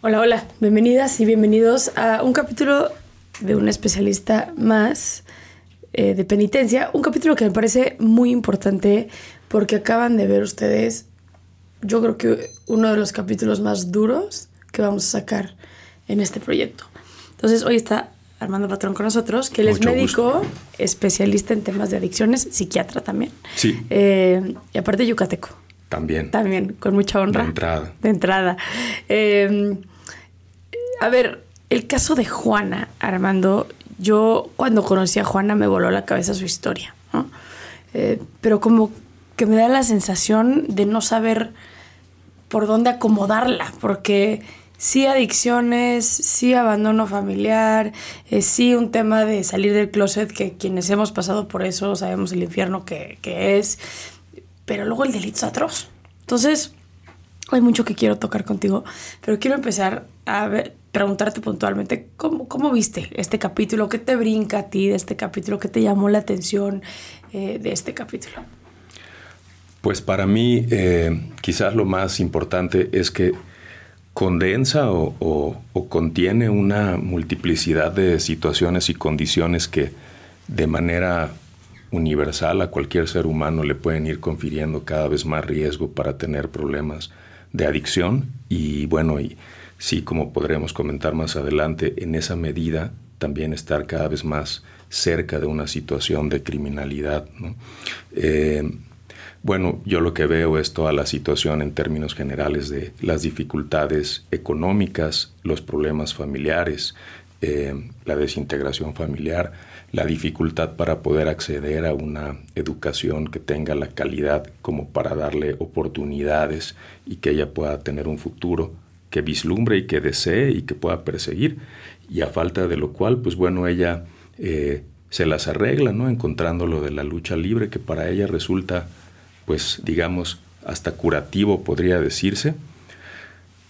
Hola, hola, bienvenidas y bienvenidos a un capítulo de un especialista más eh, de penitencia. Un capítulo que me parece muy importante porque acaban de ver ustedes, yo creo que uno de los capítulos más duros que vamos a sacar en este proyecto. Entonces, hoy está Armando Patrón con nosotros, que él es médico, especialista en temas de adicciones, psiquiatra también. Sí. Eh, y aparte yucateco. También. También, con mucha honra. De entrada. De entrada. Eh, a ver, el caso de Juana, Armando, yo cuando conocí a Juana me voló la cabeza su historia, ¿no? Eh, pero como que me da la sensación de no saber por dónde acomodarla, porque sí adicciones, sí abandono familiar, eh, sí un tema de salir del closet, que quienes hemos pasado por eso sabemos el infierno que, que es, pero luego el delito es atroz. Entonces, hay mucho que quiero tocar contigo, pero quiero empezar a preguntarte puntualmente, ¿cómo, ¿cómo viste este capítulo? ¿Qué te brinca a ti de este capítulo? ¿Qué te llamó la atención eh, de este capítulo? Pues para mí eh, quizás lo más importante es que condensa o, contiene una multiplicidad de situaciones y condiciones que de manera universal a cualquier ser humano le pueden ir confiriendo cada vez más riesgo para tener problemas de adicción y bueno, y sí, como podremos comentar más adelante, en esa medida también estar cada vez más cerca de una situación de criminalidad. ¿no? Eh, bueno, yo lo que veo es toda la situación en términos generales de las dificultades económicas, los problemas familiares, eh, la desintegración familiar, la dificultad para poder acceder a una educación que tenga la calidad como para darle oportunidades y que ella pueda tener un futuro que vislumbre y que desee y que pueda perseguir. Y a falta de lo cual, pues bueno, ella eh, se las arregla, ¿no? Encontrando lo de la lucha libre, que para ella resulta, pues digamos, hasta curativo, podría decirse,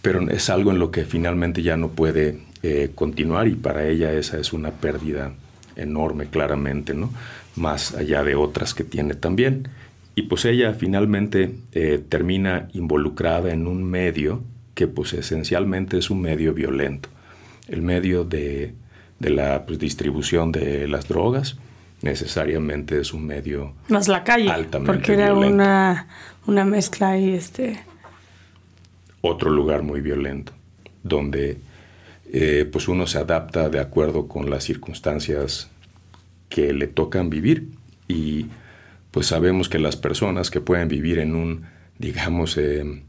pero es algo en lo que finalmente ya no puede eh, continuar y para ella esa es una pérdida enorme, claramente, ¿no? Más allá de otras que tiene también. Y pues ella finalmente eh, termina involucrada en un medio que pues esencialmente es un medio violento, el medio de, de la pues, distribución de las drogas necesariamente es un medio más la calle altamente porque era una, una mezcla y este otro lugar muy violento donde eh, pues uno se adapta de acuerdo con las circunstancias que le tocan vivir y pues sabemos que las personas que pueden vivir en un digamos eh,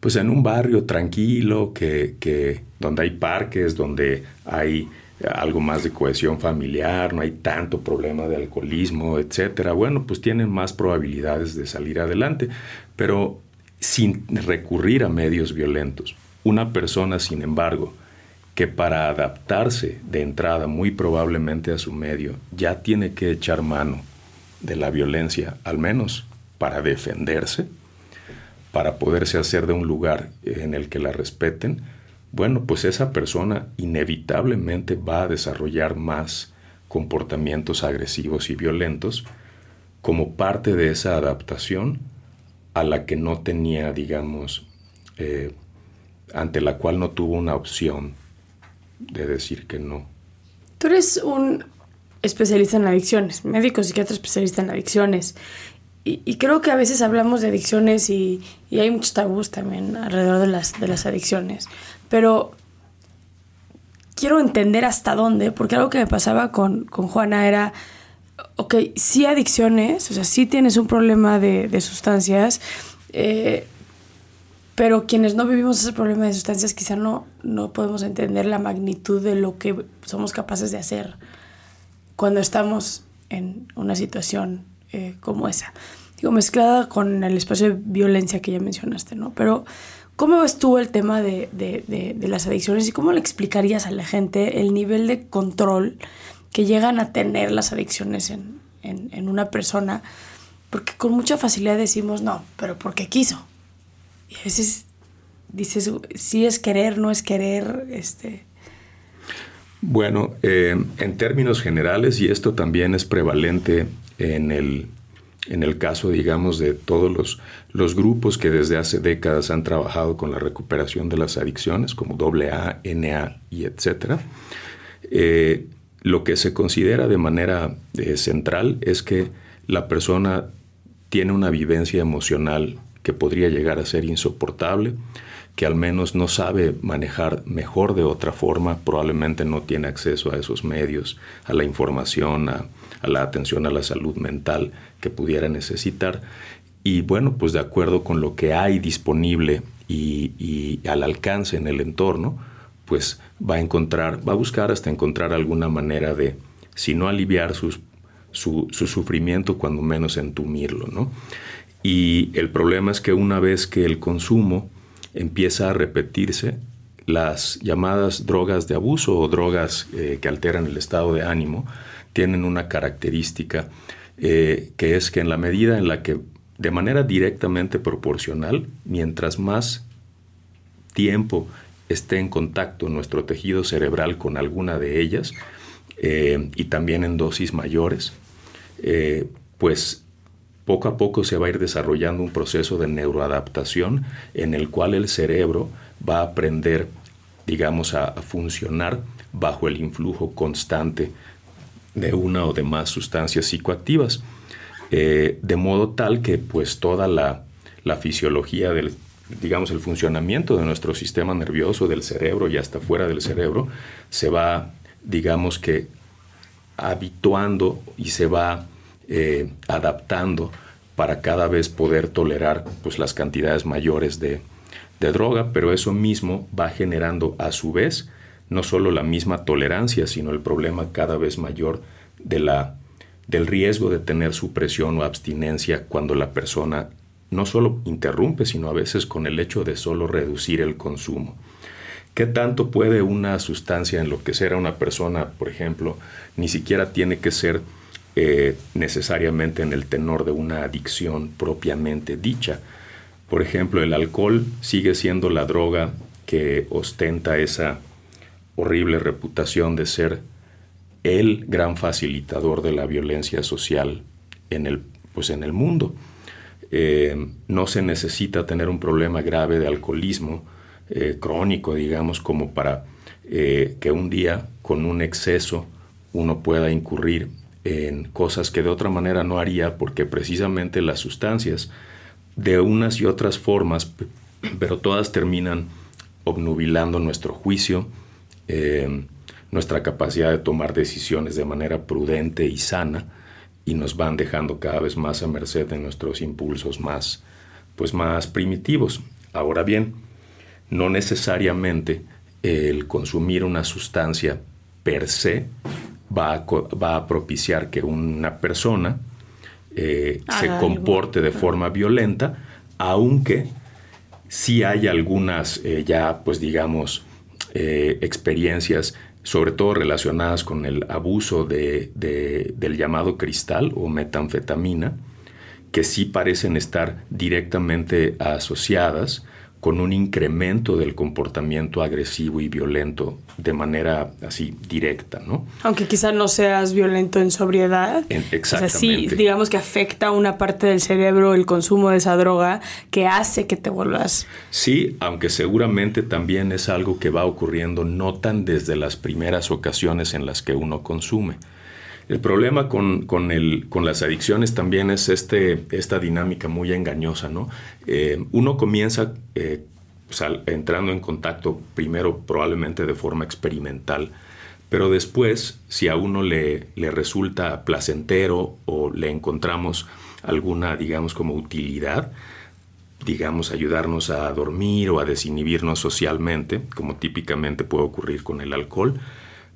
pues en un barrio tranquilo, que, que, donde hay parques, donde hay algo más de cohesión familiar, no hay tanto problema de alcoholismo, etcétera, bueno, pues tienen más probabilidades de salir adelante, pero sin recurrir a medios violentos. Una persona, sin embargo, que para adaptarse de entrada muy probablemente a su medio ya tiene que echar mano de la violencia, al menos para defenderse, para poderse hacer de un lugar en el que la respeten, bueno, pues esa persona inevitablemente va a desarrollar más comportamientos agresivos y violentos como parte de esa adaptación a la que no tenía, digamos, eh, ante la cual no tuvo una opción de decir que no. Tú eres un especialista en adicciones, médico, psiquiatra especialista en adicciones. Y, creo que a veces hablamos de adicciones y, hay muchos tabús también alrededor de las, de las adicciones. Pero quiero entender hasta dónde, porque algo que me pasaba con, con Juana era, ok, sí adicciones, o sea, sí tienes un problema de, de sustancias, eh, pero quienes no vivimos ese problema de sustancias quizá no, no podemos entender la magnitud de lo que somos capaces de hacer cuando estamos en una situación eh, como esa. Digo, mezclada con el espacio de violencia que ya mencionaste, ¿no? Pero, ¿cómo ves tú el tema de, de, de, las adicciones y cómo le explicarías a la gente el nivel de control que llegan a tener las adicciones en, en, en una persona? Porque con mucha facilidad decimos, no, pero porque quiso. Y a veces dices, sí es querer, no es querer, este... Bueno, eh, en términos generales, y esto también es prevalente en el, en el caso, digamos, de todos los, los grupos que desde hace décadas han trabajado con la recuperación de las adicciones, como AA, NA y etcétera, eh, lo que se considera de manera eh, central es que la persona tiene una vivencia emocional que podría llegar a ser insoportable, que al menos no sabe manejar mejor de otra forma, probablemente no tiene acceso a esos medios, a la información, a, la atención a la salud mental que pudiera necesitar. Y bueno, pues de acuerdo con lo que hay disponible y, al alcance en el entorno, pues va a encontrar, va a buscar hasta encontrar alguna manera de, si no aliviar su, su, sufrimiento, cuando menos entumirlo, ¿no? Y el problema es que una vez que el consumo empieza a repetirse, las llamadas drogas de abuso o drogas eh, que alteran el estado de ánimo tienen una característica eh, que es que en la medida en la que de manera directamente proporcional, mientras más tiempo esté en contacto nuestro tejido cerebral con alguna de ellas, eh, y también en dosis mayores, pues poco a poco se va a ir desarrollando un proceso de neuroadaptación en el cual el cerebro va a aprender, digamos, a, funcionar bajo el influjo constante de una o de más sustancias psicoactivas, eh, de modo tal que pues toda la, fisiología del, digamos, el funcionamiento de nuestro sistema nervioso, del cerebro y hasta fuera del cerebro, se va, digamos que, habituando y se va eh, adaptando para cada vez poder tolerar pues, las cantidades mayores de, droga, pero eso mismo va generando a su vez no solo la misma tolerancia, sino el problema cada vez mayor de la, del riesgo de tener supresión o abstinencia cuando la persona no solo interrumpe, sino a veces con el hecho de solo reducir el consumo. ¿Qué tanto puede una sustancia enloquecer a una persona, por ejemplo? Ni siquiera tiene que ser eh, necesariamente en el tenor de una adicción propiamente dicha. Por ejemplo, el alcohol sigue siendo la droga que ostenta esa horrible reputación de ser el gran facilitador de la violencia social en el, pues en el mundo. Eh, no se necesita tener un problema grave de alcoholismo eh, crónico, digamos, como para que un día con un exceso uno pueda incurrir en cosas que de otra manera no haría porque precisamente las sustancias de unas y otras formas, pero todas terminan obnubilando nuestro juicio, eh, nuestra capacidad de tomar decisiones de manera prudente y sana y nos van dejando cada vez más a merced de nuestros impulsos más, pues más primitivos. Ahora bien, no necesariamente el consumir una sustancia per se va a, propiciar que una persona eh, se comporte de forma violenta, aunque sí hay algunas eh, ya, pues digamos, eh, experiencias, sobre todo relacionadas con el abuso de, del llamado cristal o metanfetamina, que sí parecen estar directamente asociadas con un incremento del comportamiento agresivo y violento de manera así directa, ¿no? Aunque quizás no seas violento en sobriedad. exactamente. O sea, sí, digamos que afecta una parte del cerebro el consumo de esa droga que hace que te vuelvas. Sí, aunque seguramente también es algo que va ocurriendo no tan desde las primeras ocasiones en las que uno consume. El problema con, con, el, con las adicciones también es este, esta dinámica muy engañosa, ¿no? Eh, uno comienza eh, entrando en contacto primero probablemente de forma experimental, pero después, si a uno le, le resulta placentero o le encontramos alguna, digamos, como utilidad, digamos, ayudarnos a dormir o a desinhibirnos socialmente, como típicamente puede ocurrir con el alcohol,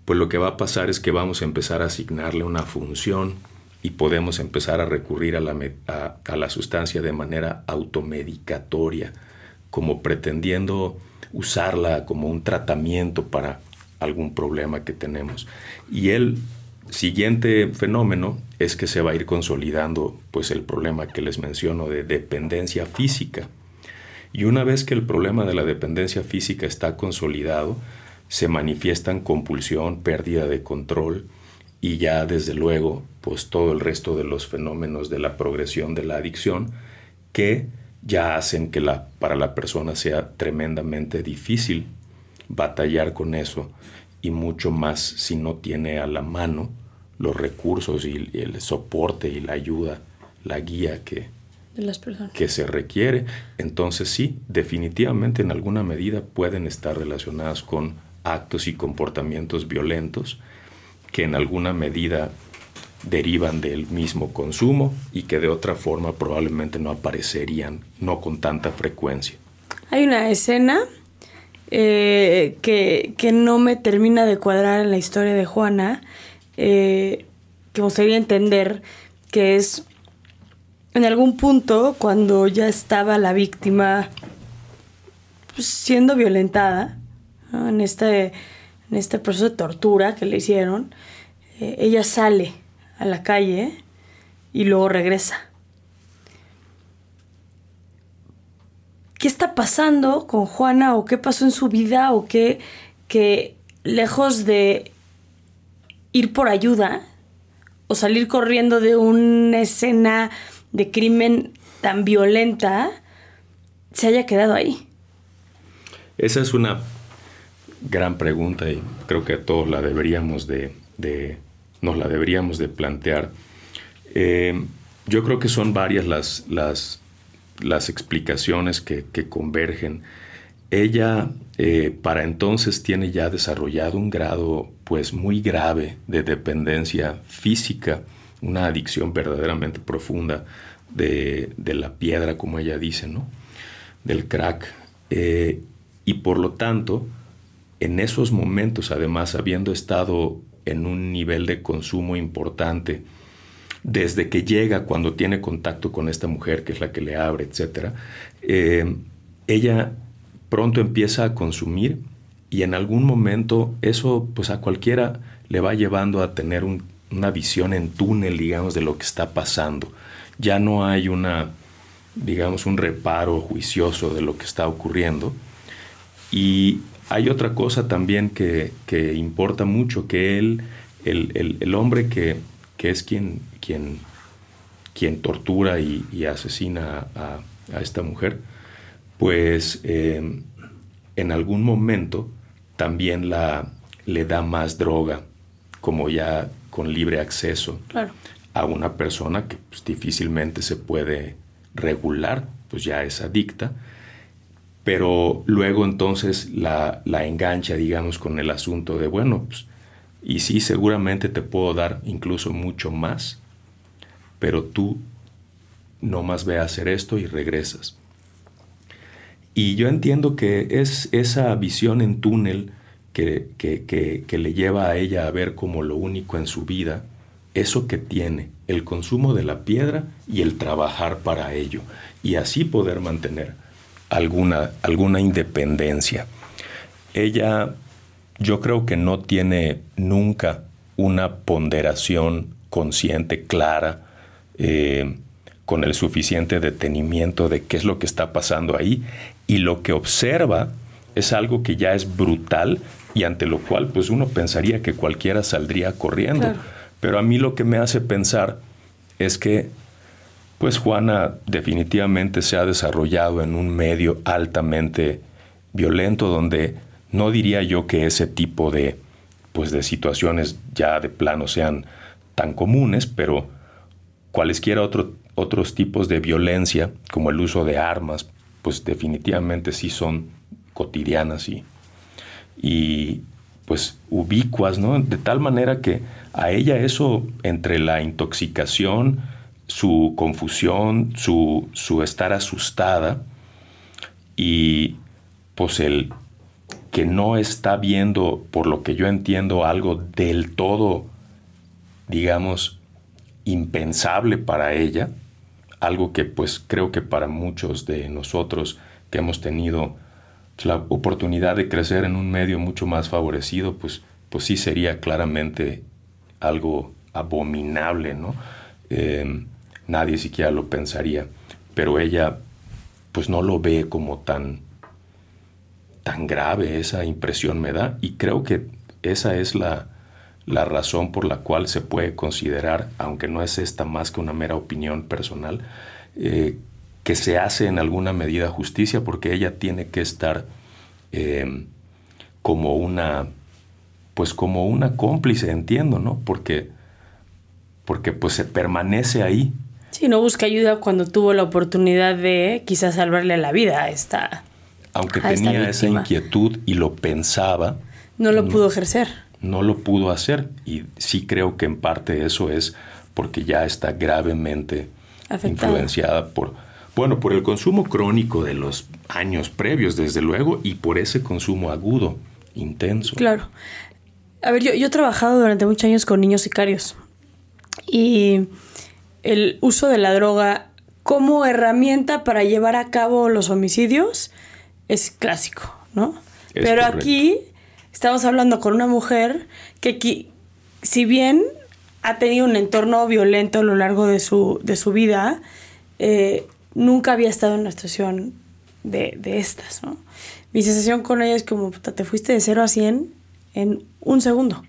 pues lo que va a pasar es que vamos a empezar a asignarle una función y podemos empezar a recurrir a la, a, la sustancia de manera automedicatoria, como pretendiendo usarla como un tratamiento para algún problema que tenemos. Y el siguiente fenómeno es que se va a ir consolidando pues el problema que les menciono de dependencia física. Y una vez que el problema de la dependencia física está consolidado, se manifiestan compulsión, pérdida de control y ya desde luego pues todo el resto de los fenómenos de la progresión de la adicción que ya hacen que la, para la persona sea tremendamente difícil batallar con eso y mucho más si no tiene a la mano los recursos y el soporte y la ayuda, la guía que, las personas. que se requiere. Entonces sí, definitivamente en alguna medida pueden estar relacionadas con actos y comportamientos violentos que en alguna medida derivan del mismo consumo y que de otra forma probablemente no aparecerían, no con tanta frecuencia. Hay una escena eh, que, no me termina de cuadrar en la historia de Juana, eh, que me gustaría entender, que es en algún punto cuando ya estaba la víctima pues, siendo violentada, en, este, en este proceso de tortura que le hicieron, eh, ella sale a la calle y luego regresa. ¿Qué está pasando con Juana o qué pasó en su vida o qué que lejos de ir por ayuda o salir corriendo de una escena de crimen tan violenta, se haya quedado ahí? Esa es una gran pregunta y creo que todos la deberíamos de, nos la deberíamos de plantear. Eh, yo creo que son varias las, las, las explicaciones que, convergen. Ella eh, para entonces tiene ya desarrollado un grado pues muy grave de dependencia física, una adicción verdaderamente profunda de, la piedra, como ella dice, ¿no? del crack. Eh, y por lo tanto, en esos momentos, además, habiendo estado en un nivel de consumo importante, desde que llega, cuando tiene contacto con esta mujer, que es la que le abre, etc., eh, ella pronto empieza a consumir y en algún momento eso pues a cualquiera le va llevando a tener una visión en túnel, digamos, de lo que está pasando. Ya no hay una, digamos, un reparo juicioso de lo que está ocurriendo. Y hay otra cosa también que, importa mucho, que él, el, hombre que, es quien, quien, quien tortura y, asesina a, esta mujer, pues em, en algún momento también la, le da más droga, como ya con libre acceso a una persona que pues, difícilmente se puede regular, pues ya es adicta pero luego entonces la, engancha, digamos, con el asunto de, bueno, pues, y sí, seguramente te puedo dar incluso mucho más, pero tú no más ve a hacer esto y regresas. Y yo entiendo que es esa visión en túnel que, que, le lleva a ella a ver como lo único en su vida, eso que tiene, el consumo de la piedra y el trabajar para ello, y así poder mantener alguna, alguna independencia. Ella yo creo que no tiene nunca una ponderación consciente, clara, eh, con el suficiente detenimiento de qué es lo que está pasando ahí y lo que observa es algo que ya es brutal y ante lo cual pues uno pensaría que cualquiera saldría corriendo. Pero a mí lo que me hace pensar es que pues Juana definitivamente se ha desarrollado en un medio altamente violento donde no diría yo que ese tipo de pues de situaciones ya de plano sean tan comunes, pero cualesquiera otro, otros tipos de violencia, como el uso de armas, pues definitivamente sí son cotidianas y, y pues ubicuas, ¿no? De tal manera que a ella eso, entre la intoxicación, su confusión, su, su estar asustada y pues el que no está viendo, por lo que yo entiendo, algo del todo, digamos, impensable para ella, algo que pues creo que para muchos de nosotros que hemos tenido la oportunidad de crecer en un medio mucho más favorecido, pues, pues sí sería claramente algo abominable, ¿no? Eh, nadie siquiera lo pensaría, pero ella pues no lo ve como tan, tan grave, esa impresión me da, y creo que esa es la, la razón por la cual se puede considerar, aunque no es esta más que una mera opinión personal, eh, que se hace en alguna medida justicia porque ella tiene que estar eh, como una, pues como una cómplice, entiendo, ¿no? Porque, porque pues se permanece ahí. Sí, no busca ayuda cuando tuvo la oportunidad de quizás salvarle la vida a esta. Aunque tenía esa inquietud y lo pensaba. No lo pudo ejercer. No lo pudo hacer. Y sí creo que en parte eso es porque ya está gravemente influenciada por, bueno, por el consumo crónico de los años previos, desde luego, y por ese consumo agudo, intenso. Claro. A ver, yo, yo he trabajado durante muchos años con niños sicarios y el uso de la droga como herramienta para llevar a cabo los homicidios es clásico, ¿no? Pero aquí estamos hablando con una mujer que, si bien ha tenido un entorno violento a lo largo de su, de su vida, eh, nunca había estado en una situación de, de, estas, ¿no? Mi sensación con ella es como, te fuiste de 0 a 100 en un segundo.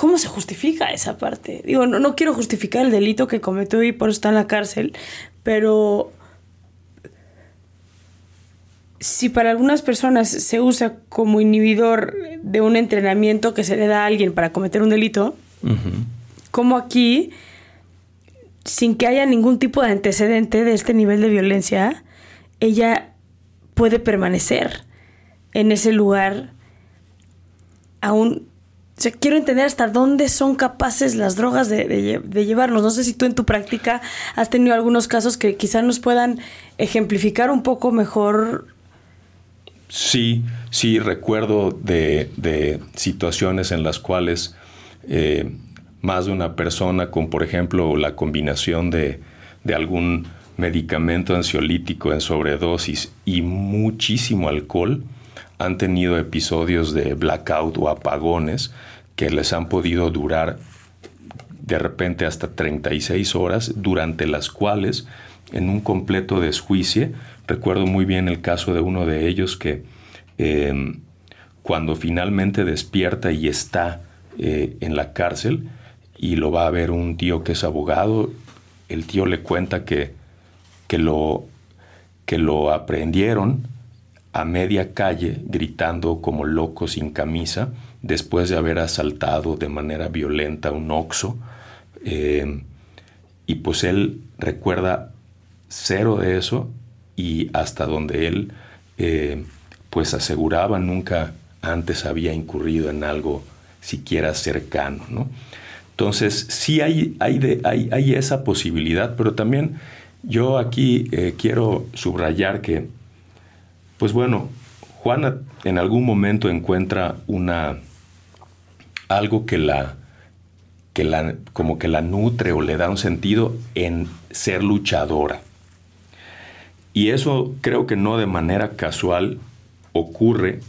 ¿Cómo se justifica esa parte? Digo, no, no quiero justificar el delito que cometió y por eso está en la cárcel, pero si para algunas personas se usa como inhibidor de un entrenamiento que se le da a alguien para cometer un delito, como aquí sin que haya ningún tipo de antecedente de este nivel de violencia, ella puede permanecer en ese lugar aún... O sea, quiero entender hasta dónde son capaces las drogas de, llevarnos. No sé si tú en tu práctica has tenido algunos casos que quizás nos puedan ejemplificar un poco mejor. Sí, sí, recuerdo de, situaciones en las cuales eh, más de una persona con, por ejemplo, la combinación de, algún medicamento ansiolítico en sobredosis y muchísimo alcohol, han tenido episodios de blackout o apagones que les han podido durar de repente hasta 36 horas, durante las cuales, en un completo desjuicio, recuerdo muy bien el caso de uno de ellos que eh, cuando finalmente despierta y está eh, en la cárcel, y lo va a ver un tío que es abogado. El tío le cuenta que, que, lo, que lo aprendieron a media calle gritando como loco sin camisa después de haber asaltado de manera violenta un oxo. Eh, y pues él recuerda cero de eso y hasta donde él eh, pues aseguraba nunca antes había incurrido en algo siquiera cercano, ¿no? Entonces, sí hay, hay, hay, esa posibilidad, pero también yo aquí eh, quiero subrayar que, pues bueno, Juana en algún momento encuentra una algo que la, que la como que la nutre o le da un sentido en ser luchadora. Y eso creo que no de manera casual ocurre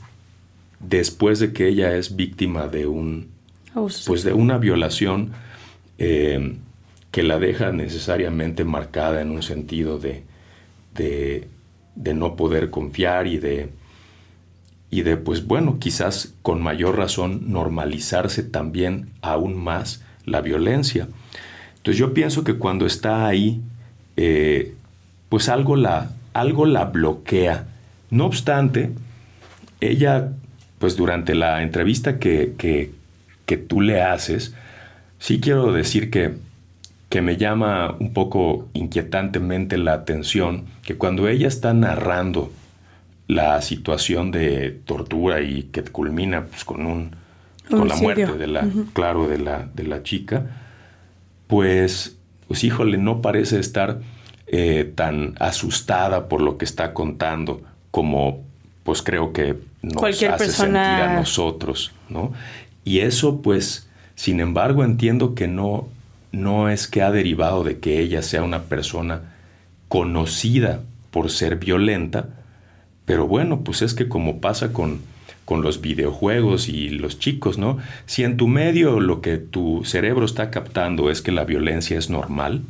después de que ella es víctima de un pues de una violación eh, que la deja necesariamente marcada en un sentido de, de, de no poder confiar y de, y de, pues bueno, quizás con mayor razón normalizarse también aún más la violencia. Entonces yo pienso que cuando está ahí, eh, pues algo la, algo la bloquea. No obstante, ella, pues durante la entrevista que, que, que tú le haces, sí quiero decir que, que me llama un poco inquietantemente la atención que cuando ella está narrando la situación de tortura y que culmina pues, con un con la muerte de la claro de la de la chica pues pues híjole no parece estar eh, tan asustada por lo que está contando como pues creo que nos Cualquier hace persona... sentir a nosotros no y eso pues sin embargo entiendo que no no es que ha derivado de que ella sea una persona conocida por ser violenta pero bueno, pues es que como pasa con, con los videojuegos y los chicos, ¿no? Si en tu medio lo que tu cerebro está captando es que la violencia es normal,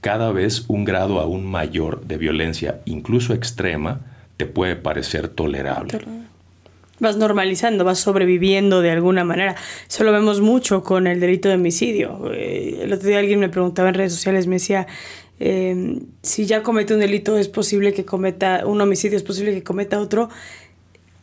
cada vez un grado aún mayor de violencia, incluso extrema, te puede parecer tolerable. Vas normalizando, vas sobreviviendo de alguna manera. Eso lo vemos mucho con el delito de homicidio. Eh, El otro día alguien me preguntaba en redes sociales, me decía, eh, si ya comete un delito es posible que cometa un homicidio, es posible que cometa otro.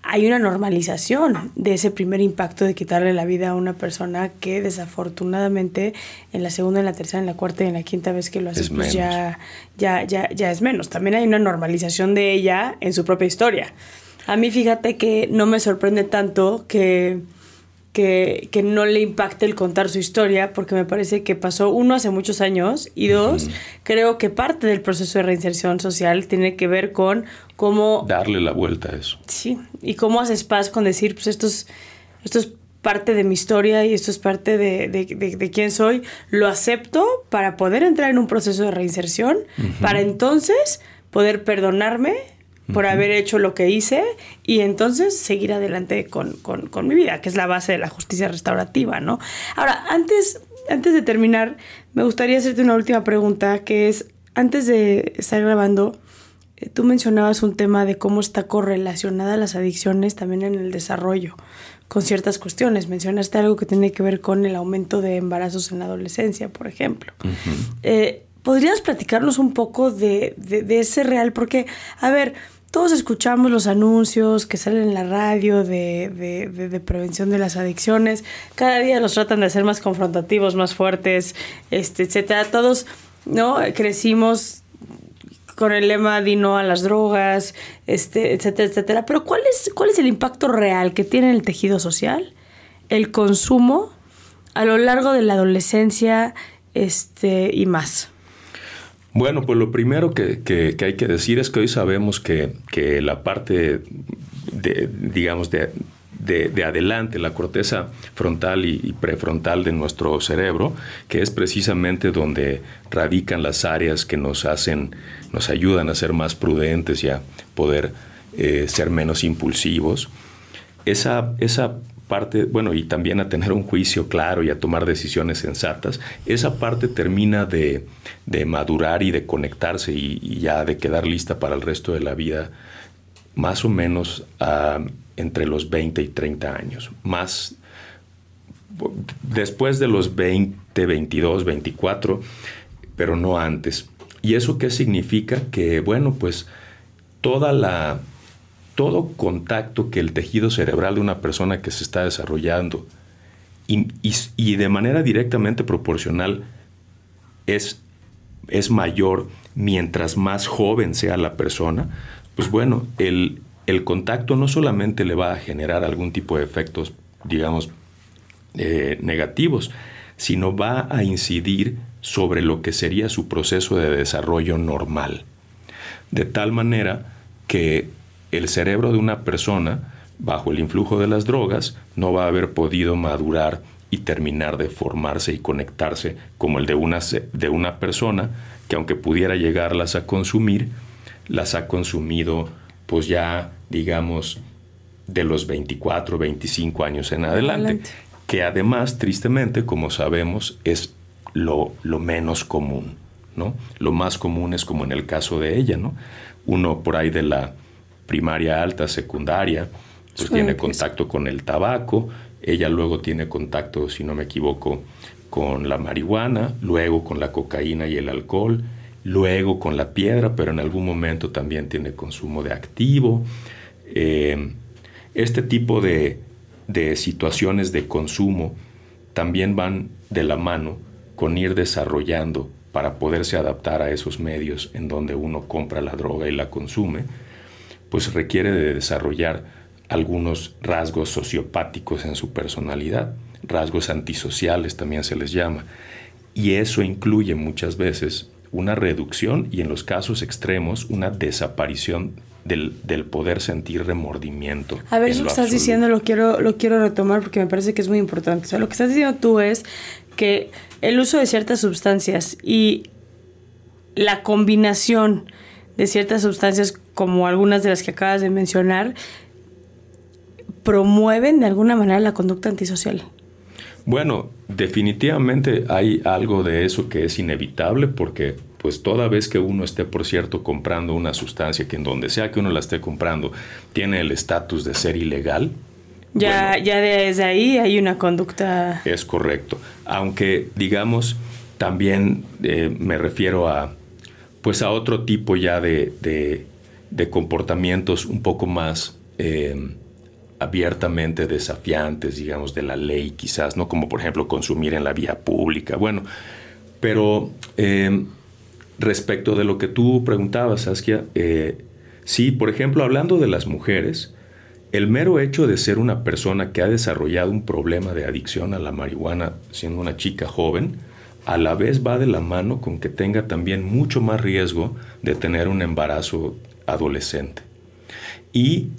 Hay una normalización de ese primer impacto de quitarle la vida a una persona que desafortunadamente en la segunda, en la tercera, en la cuarta y en la quinta vez que lo haces, Es pues ya, ya, ya, ya es menos. También hay una normalización de ella en su propia historia. A mí fíjate que no me sorprende tanto que, que, que no le impacte el contar su historia, porque me parece que pasó, uno, hace muchos años, y dos, creo que parte del proceso de reinserción social tiene que ver con cómo, Darle la vuelta a eso. sí, y cómo haces paz con decir, pues esto es, esto es parte de mi historia y esto es parte de, de, de- de quién soy, lo acepto para poder entrar en un proceso de reinserción, para entonces poder perdonarme por haber hecho lo que hice y entonces seguir adelante con, con- con mi vida, que es la base de la justicia restaurativa, ¿no? Ahora, antes, antes de terminar, me gustaría hacerte una última pregunta, que es, antes de estar grabando, eh, tú mencionabas un tema de cómo está correlacionada las adicciones también en el desarrollo con ciertas cuestiones. Mencionaste algo que tiene que ver con el aumento de embarazos en la adolescencia, por ejemplo. Eh, ¿Podrías platicarnos un poco de, de- de ese real? Porque, a ver, todos escuchamos los anuncios que salen en la radio de, de- de- de prevención de las adicciones. Cada día los tratan de hacer más confrontativos, más fuertes, este, etcétera. Todos, ¿no? Crecimos con el lema di no a las drogas, este, etcétera, etcétera. Pero ¿cuál es, ¿cuál es el impacto real que tiene en el tejido social el consumo a lo largo de la adolescencia este, y más? Bueno, pues lo primero que, que- hay que decir es que hoy sabemos que, que la parte, de, digamos, de, de- de adelante, la corteza frontal y, y prefrontal de nuestro cerebro, que es precisamente donde radican las áreas que nos hacen, nos ayudan a ser más prudentes y a poder eh, ser menos impulsivos. Esa, esa bueno, y también a tener un juicio claro y a tomar decisiones sensatas, esa parte termina de, de madurar y de conectarse y, y ya de quedar lista para el resto de la vida, más o menos ah, entre los 20 y 30 años. Más después de los 20, 22, 24, pero no antes. ¿Y eso qué significa? Que, bueno, pues toda la, todo contacto que el tejido cerebral de una persona que se está desarrollando y, de manera directamente proporcional es, es mayor mientras más joven sea la persona, pues bueno, el, el contacto no solamente le va a generar algún tipo de efectos, digamos, eh, negativos, sino va a incidir sobre lo que sería su proceso de desarrollo normal. De tal manera que el cerebro de una persona, bajo el influjo de las drogas, no va a haber podido madurar y terminar de formarse y conectarse como el de una, de una persona que aunque pudiera llegarlas a consumir, las ha consumido pues ya digamos de los 24, 25 años en adelante Adelante. que además, tristemente, como sabemos, es lo, lo menos común, ¿no? Lo más común es como en el caso de ella, ¿no? Uno por ahí de la primaria alta, secundaria, pues tiene contacto con el tabaco, ella luego tiene contacto, si no me equivoco, con la marihuana, luego con la cocaína y el alcohol, luego con la piedra, pero en algún momento también tiene consumo de activo. Eh, este tipo de, de situaciones de consumo también van de la mano con ir desarrollando para poderse adaptar a esos medios en donde uno compra la droga y la consume, pues requiere de desarrollar algunos rasgos sociopáticos en su personalidad, rasgos antisociales también se les llama, y eso incluye muchas veces una reducción y en los casos extremos una desaparición del, poder sentir remordimiento. A ver, eso que estás diciendo lo quiero, lo quiero retomar porque me parece que es muy importante. O sea, lo que estás diciendo tú es que el uso de ciertas sustancias y la combinación de ciertas sustancias como algunas de las que acabas de mencionar promueven de alguna manera la conducta antisocial? Bueno, definitivamente hay algo de eso que es inevitable porque pues toda vez que uno esté, por cierto, comprando una sustancia que en donde sea que uno la esté comprando tiene el estatus de ser ilegal. Ya, ya desde ahí hay una conducta. Es correcto. Aunque, digamos, también eh, me refiero a pues a otro tipo ya de, de, comportamientos un poco más eh, abiertamente desafiantes, digamos, de la ley, quizás, ¿no? Como por ejemplo consumir en la vía pública. Bueno, pero eh, respecto de lo que tú preguntabas, Saskia, eh, sí, por ejemplo, hablando de las mujeres, el mero hecho de ser una persona que ha desarrollado un problema de adicción a la marihuana siendo una chica joven, a la vez va de la mano con que tenga también mucho más riesgo de tener un embarazo adolescente. Y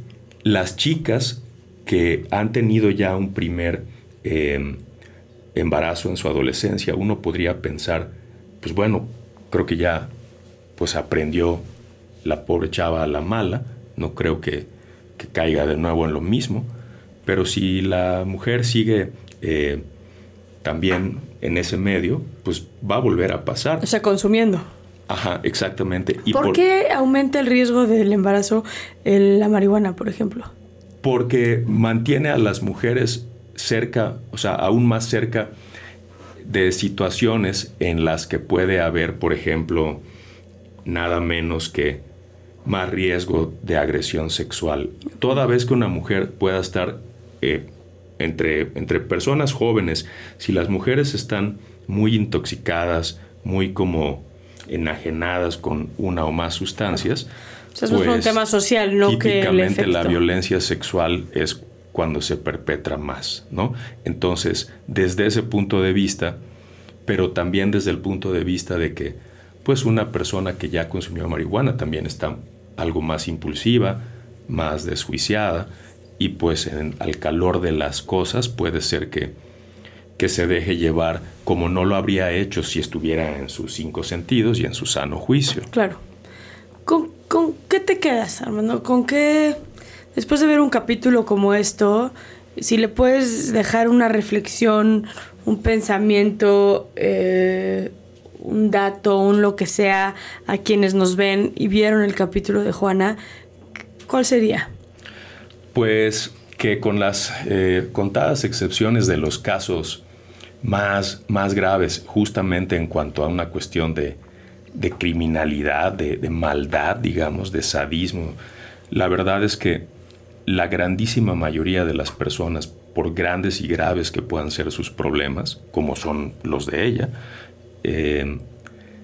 las chicas que han tenido ya un primer em, embarazo en su adolescencia, uno podría pensar, pues bueno, creo que ya pues aprendió la pobre chava a la mala, no creo que, caiga de nuevo en lo mismo, pero si la mujer sigue eh, también en ese medio, pues va a volver a pasar. O sea, consumiendo. Ajá, exactamente. ¿Y ¿Por, qué aumenta el riesgo del embarazo la marihuana, por ejemplo? porque mantiene a las mujeres cerca, o sea, aún más cerca de situaciones en las que puede haber, por ejemplo, nada menos que más riesgo de agresión sexual. Toda vez que una mujer pueda estar eh, entre, entre personas jóvenes, si las mujeres están muy intoxicadas, muy como enajenadas con una o más sustancias, es un pues, tema social, no que el la violencia sexual es cuando se perpetra más, ¿no? Entonces, desde ese punto de vista, pero también desde el punto de vista de que, pues, una persona que ya consumió marihuana también está algo más impulsiva, más desjuiciada, y pues al calor de las cosas puede ser que, que se deje llevar como no lo habría hecho si estuviera en sus cinco sentidos y en su sano juicio. Claro. ¿Con, qué te quedas, Armando? ¿Con qué, después de ver un capítulo como esto, si le puedes dejar una reflexión, un pensamiento, eh, un dato, un lo que sea a quienes nos ven y vieron el capítulo de Juana, ¿cuál sería? Pues que con las eh, contadas excepciones de los casos más, más graves, justamente en cuanto a una cuestión de, de criminalidad, de, maldad, digamos, de sadismo. La verdad es que la grandísima mayoría de las personas, por grandes y graves que puedan ser sus problemas, como son los de ella, eh,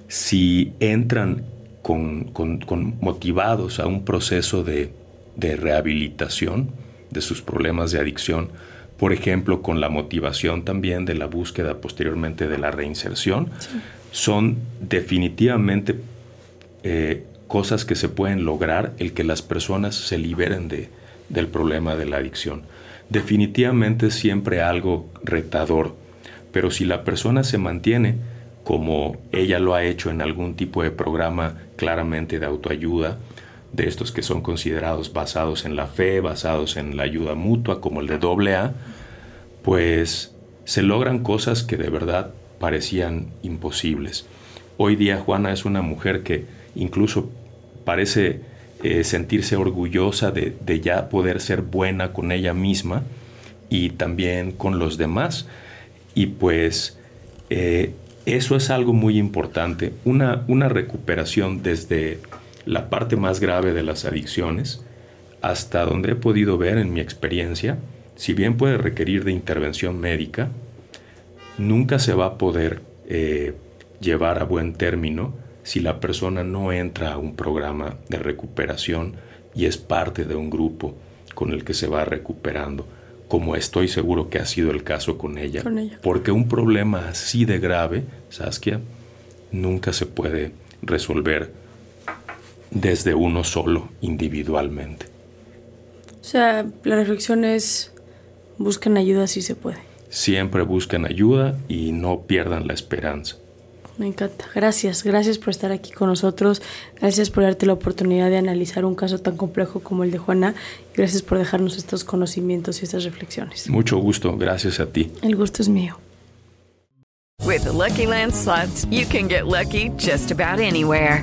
si entran con, motivados a un proceso de, rehabilitación de sus problemas de adicción, por ejemplo, con la motivación también de la búsqueda posteriormente de la reinserción, son definitivamente eh, cosas que se pueden lograr el que las personas se liberen de, del problema de la adicción. Definitivamente siempre algo retador, pero si la persona se mantiene como ella lo ha hecho en algún tipo de programa claramente de autoayuda, de estos que son considerados basados en la fe, basados en la ayuda mutua, como el de AA, pues se logran cosas que de verdad parecían imposibles. Hoy día Juana es una mujer que incluso parece eh, sentirse orgullosa de, ya poder ser buena con ella misma y también con los demás. Y pues eh, eso es algo muy importante, una, una recuperación desde la parte más grave de las adicciones hasta donde he podido ver en mi experiencia, si bien puede requerir de intervención médica, nunca se va a poder eh, llevar a buen término si la persona no entra a un programa de recuperación y es parte de un grupo con el que se va recuperando, como estoy seguro que ha sido el caso con ella. Porque un problema así de grave, Saskia, nunca se puede resolver desde uno solo, individualmente. O sea, la reflexión es, busquen ayuda si se puede. Siempre busquen ayuda y no pierdan la esperanza. Me encanta. Gracias, gracias por estar aquí con nosotros. Gracias por darte la oportunidad de analizar un caso tan complejo como el de Juana. Gracias por dejarnos estos conocimientos y estas reflexiones. Mucho gusto, gracias a ti. El gusto es mío. With the Lucky Land slots, you can get lucky just about anywhere.